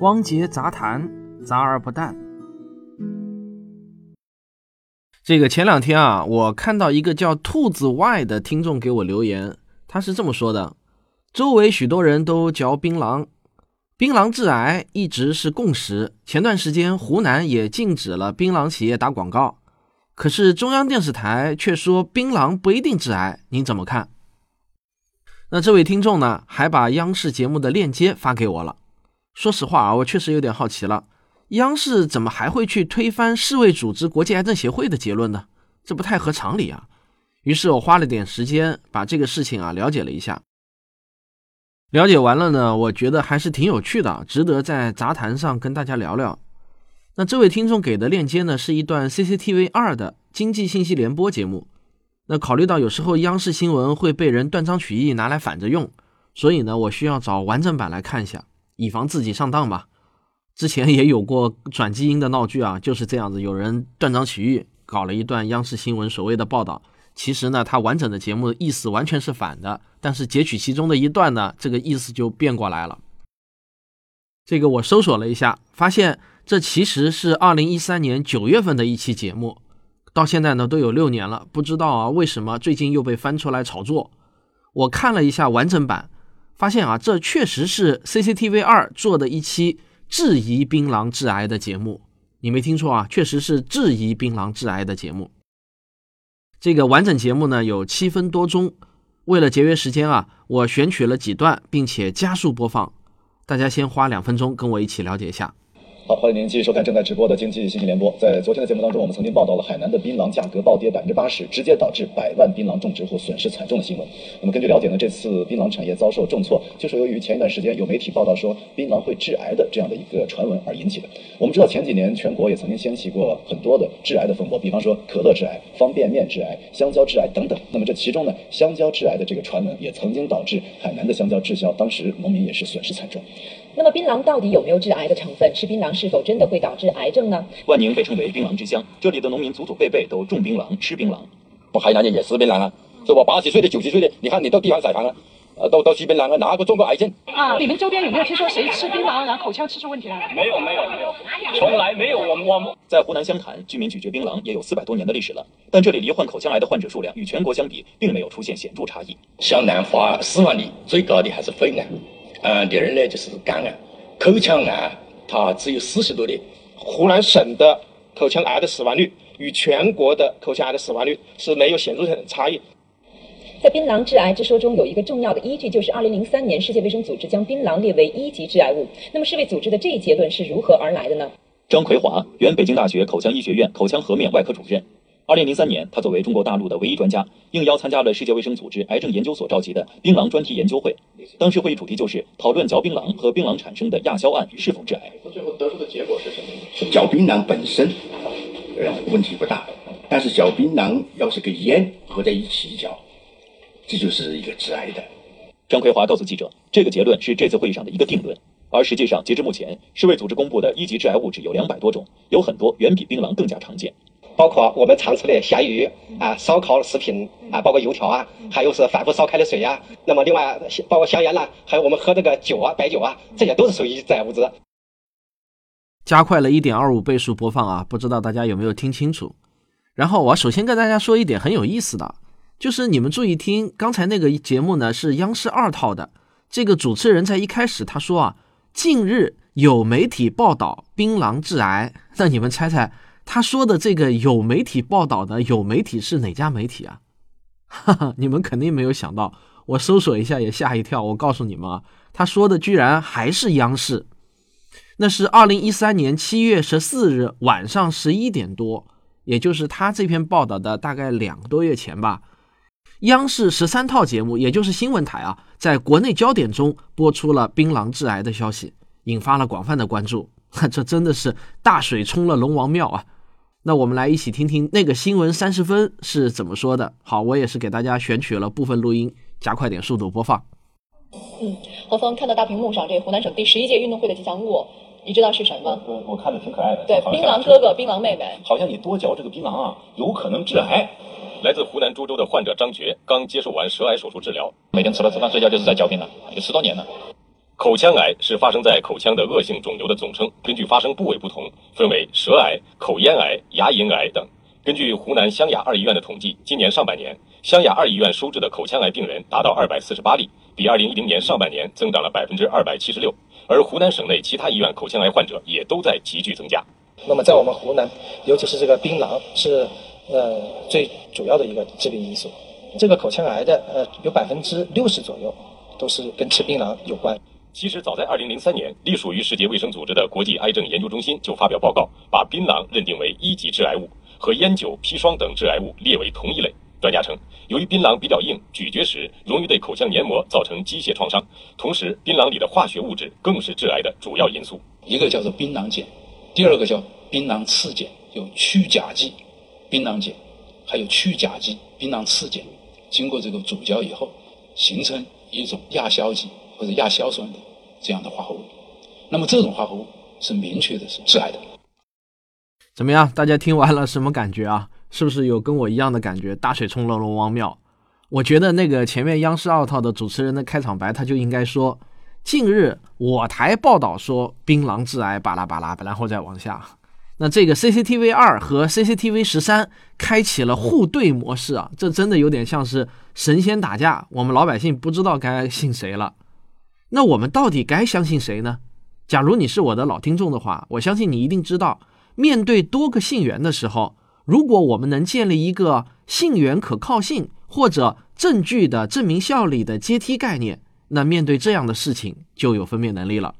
汪杰杂谈，杂而不淡。这个前两天啊，我看到一个叫兔子 Y 的听众给我留言，他是这么说的：周围许多人都嚼槟榔，槟榔致癌一直是共识。前段时间湖南也禁止了槟榔企业打广告，可是中央电视台却说槟榔不一定致癌，您怎么看？那这位听众呢，还把央视节目的链接发给我了。说实话啊，我确实有点好奇了，央视怎么还会去推翻世卫组织、国际癌症协会的结论呢？这不太合常理啊。于是我花了点时间把这个事情啊了解了一下。了解完了呢，我觉得还是挺有趣的，值得在杂谈上跟大家聊聊。那这位听众给的链接呢，是一段 CCTV 二的经济信息联播节目。那考虑到有时候央视新闻会被人断章取义拿来反着用，所以呢，我需要找完整版来看一下，以防自己上当吧。之前也有过转基因的闹剧啊，就是这样子，有人断章取义搞了一段央视新闻所谓的报道，其实呢，它完整的节目意思完全是反的，但是截取其中的一段呢，这个意思就变过来了。这个我搜索了一下，发现这其实是二零一三年九月份的一期节目。到现在呢都有六年了，不知道啊为什么最近又被翻出来炒作？我看了一下完整版，发现啊这确实是 CCTV 二做的一期质疑槟榔致癌的节目。你没听错啊，确实是质疑槟榔致癌的节目。这个完整节目呢有七分多钟，为了节约时间啊，我选取了几段，并且加速播放。大家先花两分钟跟我一起了解一下。好，欢迎您继续收看正在直播的经济信息联播。在昨天的节目当中，我们曾经报道了海南的槟榔价格暴跌百分之八十，直接导致百万槟榔种植户损失惨重的新闻。那么根据了解呢，这次槟榔产业遭受重挫，就是由于前一段时间有媒体报道说槟榔会致癌的这样的一个传闻而引起的。我们知道前几年全国也曾经掀起过很多的致癌的风波，比方说可乐致癌、方便面致癌、香蕉致癌等等。那么这其中呢，香蕉致癌的这个传闻也曾经导致海南的香蕉滞销，当时农民也是损失惨重。那么槟榔到底有没有致癌的成分？吃槟榔是否真的会导致癌症呢？万宁被称为槟榔之乡，这里的农民祖祖辈辈都种槟榔、吃槟榔。我海南人也吃槟榔啊，是吧？八十岁的、九十岁的，你看你到地方采访了，呃，到到吃槟榔了，哪个中过癌症？啊，你们周边有没有听说谁吃槟榔然后口腔吃出问题来了？没有，没有，没有，从来没有。我们我们在湖南湘潭，居民咀嚼槟榔也有四百多年的历史了，但这里罹患口腔癌的患者数量与全国相比，并没有出现显著差异。湘南发死亡率最高的还是肺癌，嗯，第二呢就是肝癌。口腔癌它只有四十多例，湖南省的口腔癌的死亡率与全国的口腔癌的死亡率是没有显著的差异。在槟榔致癌之说中，有一个重要的依据，就是二零零三年世界卫生组织将槟榔列为一级致癌物。那么世卫组织的这一结论是如何而来的呢？张奎华，原北京大学口腔医学院口腔颌面外科主任。二零零三年，他作为中国大陆的唯一专家，应邀参加了世界卫生组织癌症研究所召集的槟榔专题研究会。当时会议主题就是讨论嚼槟榔和槟榔产生的亚硝胺是否致癌。最后得出的结果是什么？嚼槟榔本身，呃，问题不大，但是嚼槟榔要是跟烟合在一起嚼，这就是一个致癌的。张奎华告诉记者，这个结论是这次会议上的一个定论。而实际上，截至目前，世卫组织公布的一级致癌物质有两百多种，有很多远比槟榔更加常见。包括我们常吃的咸鱼啊、烧烤食品啊，包括油条啊，还有是反复烧开的水呀。那么另外包括香烟啦，还有我们喝这个酒啊、白酒啊，这些都是属于致癌物质。加快了一点二五倍速播放啊，不知道大家有没有听清楚？然后我首先跟大家说一点很有意思的，就是你们注意听，刚才那个节目呢是央视二套的，这个主持人在一开始他说啊，近日有媒体报道槟榔致癌，那你们猜猜？他说的这个有媒体报道的有媒体是哪家媒体啊？哈哈，你们肯定没有想到，我搜索一下也吓一跳。我告诉你们啊，他说的居然还是央视。那是二零一三年七月十四日晚上十一点多，也就是他这篇报道的大概两个多月前吧。央视十三套节目，也就是新闻台啊，在国内焦点中播出了槟榔致癌的消息，引发了广泛的关注。这真的是大水冲了龙王庙啊！那我们来一起听听那个新闻三十分是怎么说的。好，我也是给大家选取了部分录音，加快点速度播放。嗯，何峰看到大屏幕上这个湖南省第十一届运动会的吉祥物，你知道是什么吗？我我看着挺可爱的。对，槟榔哥哥，槟榔妹妹。好像你多嚼这个槟榔啊，有可能致癌。来自湖南株洲的患者张觉刚接受完舌癌手术治疗，每天除了吃饭睡觉就是在嚼槟榔，有十多年了。口腔癌是发生在口腔的恶性肿瘤的总称，根据发生部位不同，分为舌癌、口咽癌、牙龈癌等。根据湖南湘雅二医院的统计，今年上半年湘雅二医院收治的口腔癌病人达到二百四十八例，比二零一零年上半年增长了百分之二百七十六。而湖南省内其他医院口腔癌患者也都在急剧增加。那么在我们湖南，尤其是这个槟榔是呃最主要的一个致病因素。这个口腔癌的呃有百分之六十左右都是跟吃槟榔有关。其实早在二零零三年，隶属于世界卫生组织的国际癌症研究中心就发表报告，把槟榔认定为一级致癌物，和烟酒、砒霜等致癌物列为同一类。专家称，由于槟榔比较硬，咀嚼时容易对口腔黏膜造成机械创伤，同时槟榔里的化学物质更是致癌的主要因素。一个叫做槟榔碱，第二个叫槟榔次碱，有去甲基槟榔碱，还有去甲基槟榔次碱，经过这个煮焦以后，形成一种亚硝基。或者亚硝酸的这样的化合物，那么这种化合物是明确的是致癌的。怎么样？大家听完了什么感觉啊？是不是有跟我一样的感觉？大水冲了龙王庙。我觉得那个前面央视二套的主持人的开场白，他就应该说：近日我台报道说槟榔致癌，巴拉巴拉，然后再往下。那这个 CCTV 二和 CCTV 十三开启了互对模式啊，这真的有点像是神仙打架，我们老百姓不知道该信谁了。那我们到底该相信谁呢？假如你是我的老听众的话，我相信你一定知道，面对多个信源的时候，如果我们能建立一个信源可靠性或者证据的证明效力的阶梯概念，那面对这样的事情就有分辨能力了。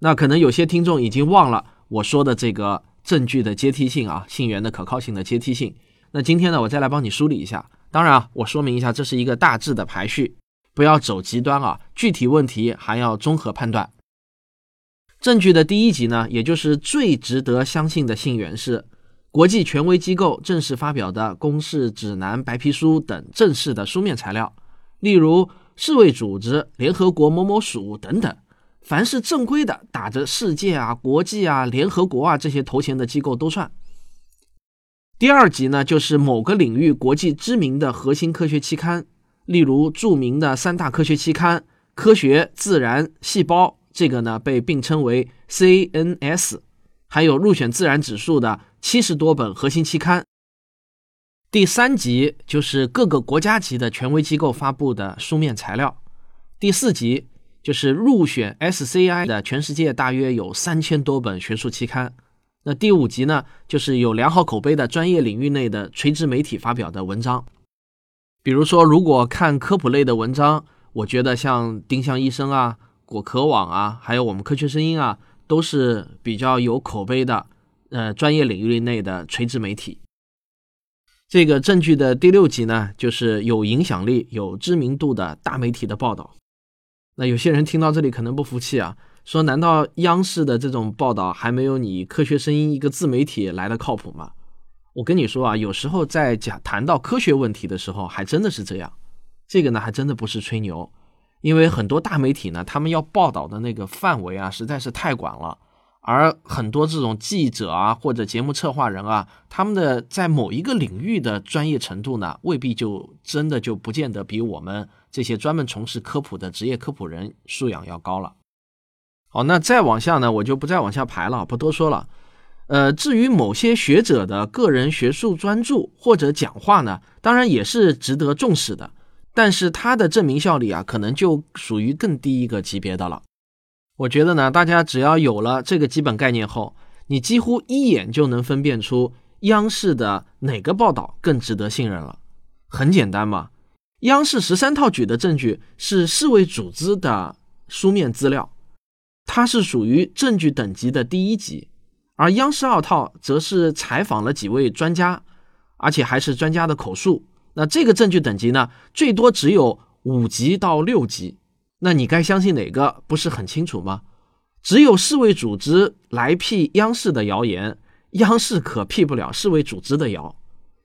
那可能有些听众已经忘了我说的这个证据的阶梯性啊，信源的可靠性的阶梯性。那今天呢，我再来帮你梳理一下。当然啊，我说明一下，这是一个大致的排序。不要走极端啊！具体问题还要综合判断。证据的第一级呢，也就是最值得相信的信源是国际权威机构正式发表的公示、指南、白皮书等正式的书面材料，例如世卫组织、联合国某某署等等。凡是正规的，打着世界啊、国际啊、联合国啊这些头衔的机构都算。第二级呢，就是某个领域国际知名的核心科学期刊。例如著名的三大科学期刊《科学》《自然》《细胞》，这个呢被并称为 CNS，还有入选自然指数的七十多本核心期刊。第三级就是各个国家级的权威机构发布的书面材料。第四级就是入选 SCI 的全世界大约有三千多本学术期刊。那第五级呢，就是有良好口碑的专业领域内的垂直媒体发表的文章。比如说，如果看科普类的文章，我觉得像丁香医生啊、果壳网啊，还有我们科学声音啊，都是比较有口碑的，呃，专业领域内的垂直媒体。这个证据的第六级呢，就是有影响力、有知名度的大媒体的报道。那有些人听到这里可能不服气啊，说难道央视的这种报道还没有你科学声音一个自媒体来的靠谱吗？我跟你说啊，有时候在讲谈到科学问题的时候，还真的是这样。这个呢，还真的不是吹牛，因为很多大媒体呢，他们要报道的那个范围啊，实在是太广了。而很多这种记者啊，或者节目策划人啊，他们的在某一个领域的专业程度呢，未必就真的就不见得比我们这些专门从事科普的职业科普人素养要高了。好，那再往下呢，我就不再往下排了，不多说了。呃，至于某些学者的个人学术专著或者讲话呢，当然也是值得重视的，但是它的证明效力啊，可能就属于更低一个级别的了。我觉得呢，大家只要有了这个基本概念后，你几乎一眼就能分辨出央视的哪个报道更值得信任了。很简单嘛，央视十三套举的证据是世卫组织的书面资料，它是属于证据等级的第一级。而央视二套则是采访了几位专家，而且还是专家的口述。那这个证据等级呢，最多只有五级到六级。那你该相信哪个？不是很清楚吗？只有世卫组织来辟央视的谣言，央视可辟不了世卫组织的谣。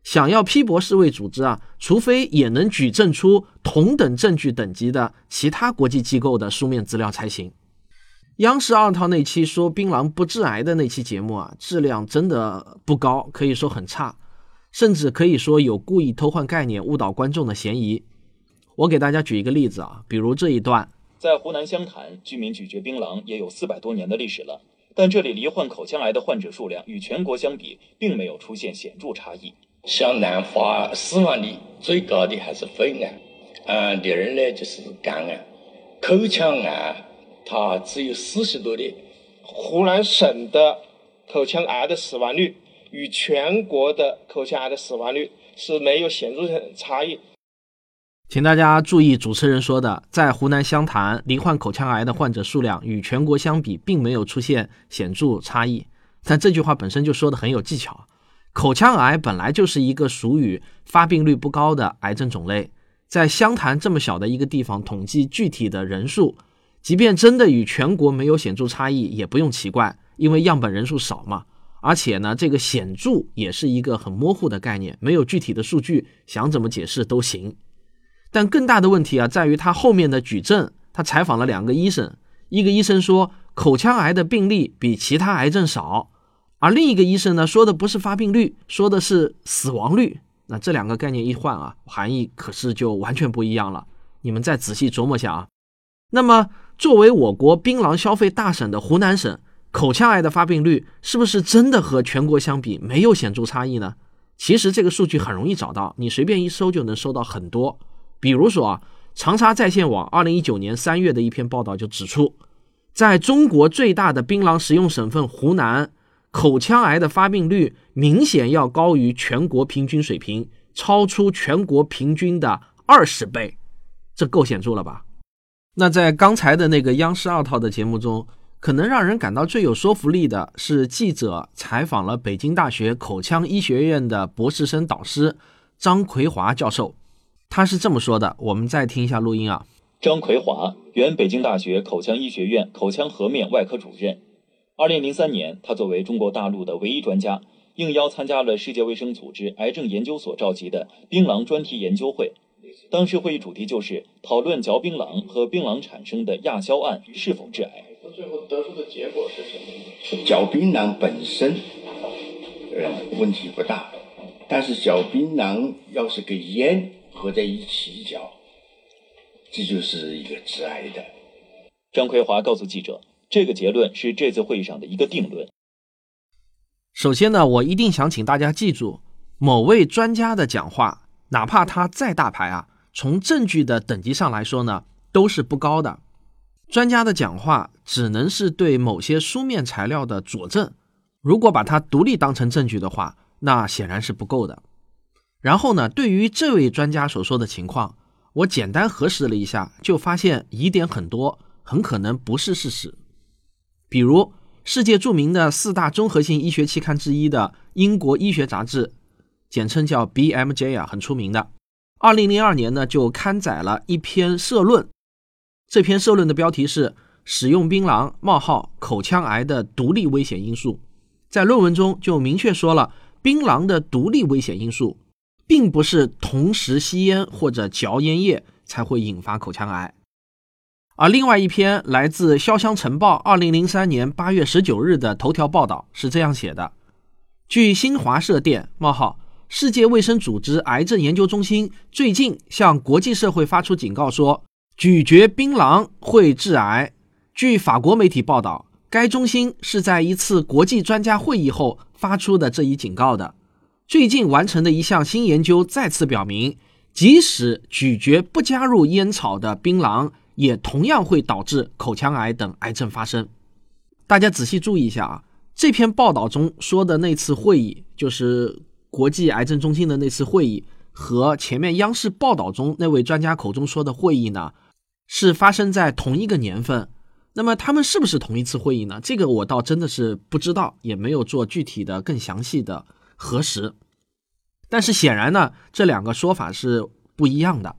想要批驳世卫组织啊，除非也能举证出同等证据等级的其他国际机构的书面资料才行。央视二套那期说槟榔不致癌的那期节目啊，质量真的不高，可以说很差，甚至可以说有故意偷换概念、误导观众的嫌疑。我给大家举一个例子啊，比如这一段。在湖南湘潭，居民咀嚼槟榔也有四百多年的历史了。但这里罹患口腔癌的患者数量与全国相比，并没有出现显著差异。湘南发死亡率最高的还是肺癌，嗯，第二呢就是肝癌，口腔癌它只有四十多例。湖南省的口腔癌的死亡率与全国的口腔癌的死亡率是没有显著差异。请大家注意，主持人说的，在湖南湘潭，罹患口腔癌的患者数量与全国相比，并没有出现显著差异。但这句话本身就说的很有技巧。口腔癌本来就是一个属于发病率不高的癌症种类，在湘潭这么小的一个地方统计具体的人数，即便真的与全国没有显著差异，也不用奇怪，因为样本人数少嘛。而且呢，这个显著也是一个很模糊的概念，没有具体的数据，想怎么解释都行。但更大的问题啊，在于他后面的举证。他采访了两个医生，一个医生说口腔癌的病例比其他癌症少，而另一个医生呢说的不是发病率，说的是死亡率。那这两个概念一换啊，含义可是就完全不一样了。你们再仔细琢磨下啊。那么，作为我国槟榔消费大省的湖南省，口腔癌的发病率是不是真的和全国相比没有显著差异呢？其实这个数据很容易找到，你随便一搜就能搜到很多。比如说啊，长沙在线网二零一九年三月的一篇报道就指出，在中国最大的槟榔食用省份湖南，口腔癌的发病率明显要高于全国平均水平，超出全国平均的二十倍，这够显著了吧？那在刚才的那个央视二套的节目中，可能让人感到最有说服力的是记者采访了北京大学口腔医学院的博士生导师张奎华教授。他是这么说的，我们再听一下录音啊。张奎华，原北京大学口腔医学院口腔颌面外科主任。二零零三年，他作为中国大陆的唯一专家，应邀参加了世界卫生组织癌症研究所召集的槟榔专题研究会。当时会议主题就是讨论嚼槟榔和槟榔产生的亚硝胺是否致癌。最后得出的结果是什么？嚼槟榔本身，呃，问题不大，但是嚼槟榔要是跟烟。合在一起嚼，这就是一个致癌的。张奎华告诉记者，这个结论是这次会议上的一个定论。首先呢，我一定想请大家记住，某位专家的讲话，哪怕他再大牌啊，从证据的等级上来说呢，都是不高的。专家的讲话只能是对某些书面材料的佐证，如果把它独立当成证据的话，那显然是不够的。然后呢？对于这位专家所说的情况，我简单核实了一下，就发现疑点很多，很可能不是事实。比如，世界著名的四大综合性医学期刊之一的英国医学杂志，简称叫 BMJ 啊，很出名的。二零零二年呢，就刊载了一篇社论。这篇社论的标题是“使用槟榔冒号口腔癌的独立危险因素”。在论文中就明确说了，槟榔的独立危险因素。并不是同时吸烟或者嚼烟叶才会引发口腔癌，而另外一篇来自《潇湘晨报》二零零三年八月十九日的头条报道是这样写的：据新华社电冒号，世界卫生组织癌症研究中心最近向国际社会发出警告说，咀嚼槟榔会致癌。据法国媒体报道，该中心是在一次国际专家会议后发出的这一警告的。最近完成的一项新研究再次表明，即使咀嚼不加入烟草的槟榔，也同样会导致口腔癌等癌症发生。大家仔细注意一下啊，这篇报道中说的那次会议，就是国际癌症中心的那次会议，和前面央视报道中那位专家口中说的会议呢，是发生在同一个年份。那么他们是不是同一次会议呢？这个我倒真的是不知道，也没有做具体的、更详细的。核实，但是显然呢，这两个说法是不一样的。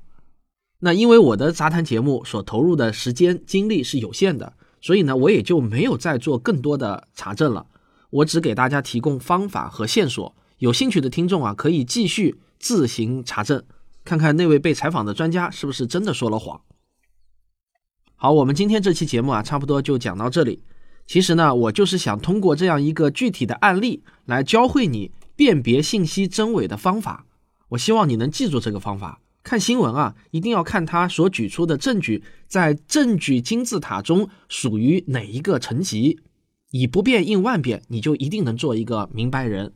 那因为我的杂谈节目所投入的时间精力是有限的，所以呢，我也就没有再做更多的查证了。我只给大家提供方法和线索，有兴趣的听众啊，可以继续自行查证，看看那位被采访的专家是不是真的说了谎。好，我们今天这期节目啊，差不多就讲到这里。其实呢，我就是想通过这样一个具体的案例来教会你辨别信息真伪的方法。我希望你能记住这个方法，看新闻啊，一定要看他所举出的证据在证据金字塔中属于哪一个层级。以不变应万变，你就一定能做一个明白人。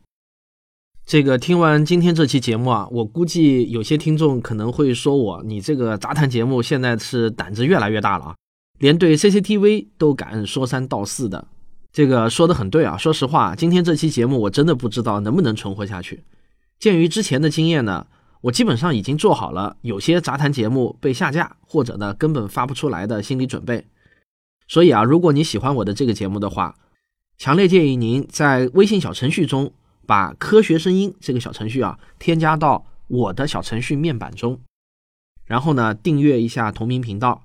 这个听完今天这期节目啊，我估计有些听众可能会说我，你这个杂谈节目现在是胆子越来越大了啊，连对 CCTV 都敢说三道四的。这个说的很对啊，说实话，今天这期节目我真的不知道能不能存活下去。鉴于之前的经验呢，我基本上已经做好了有些杂谈节目被下架或者呢根本发不出来的心理准备。所以啊，如果你喜欢我的这个节目的话，强烈建议您在微信小程序中把“科学声音”这个小程序啊添加到我的小程序面板中，然后呢订阅一下同名频道。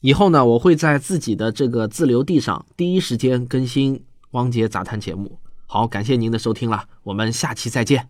以后呢，我会在自己的这个自留地上第一时间更新汪杰杂谈节目。好，感谢您的收听了，我们下期再见。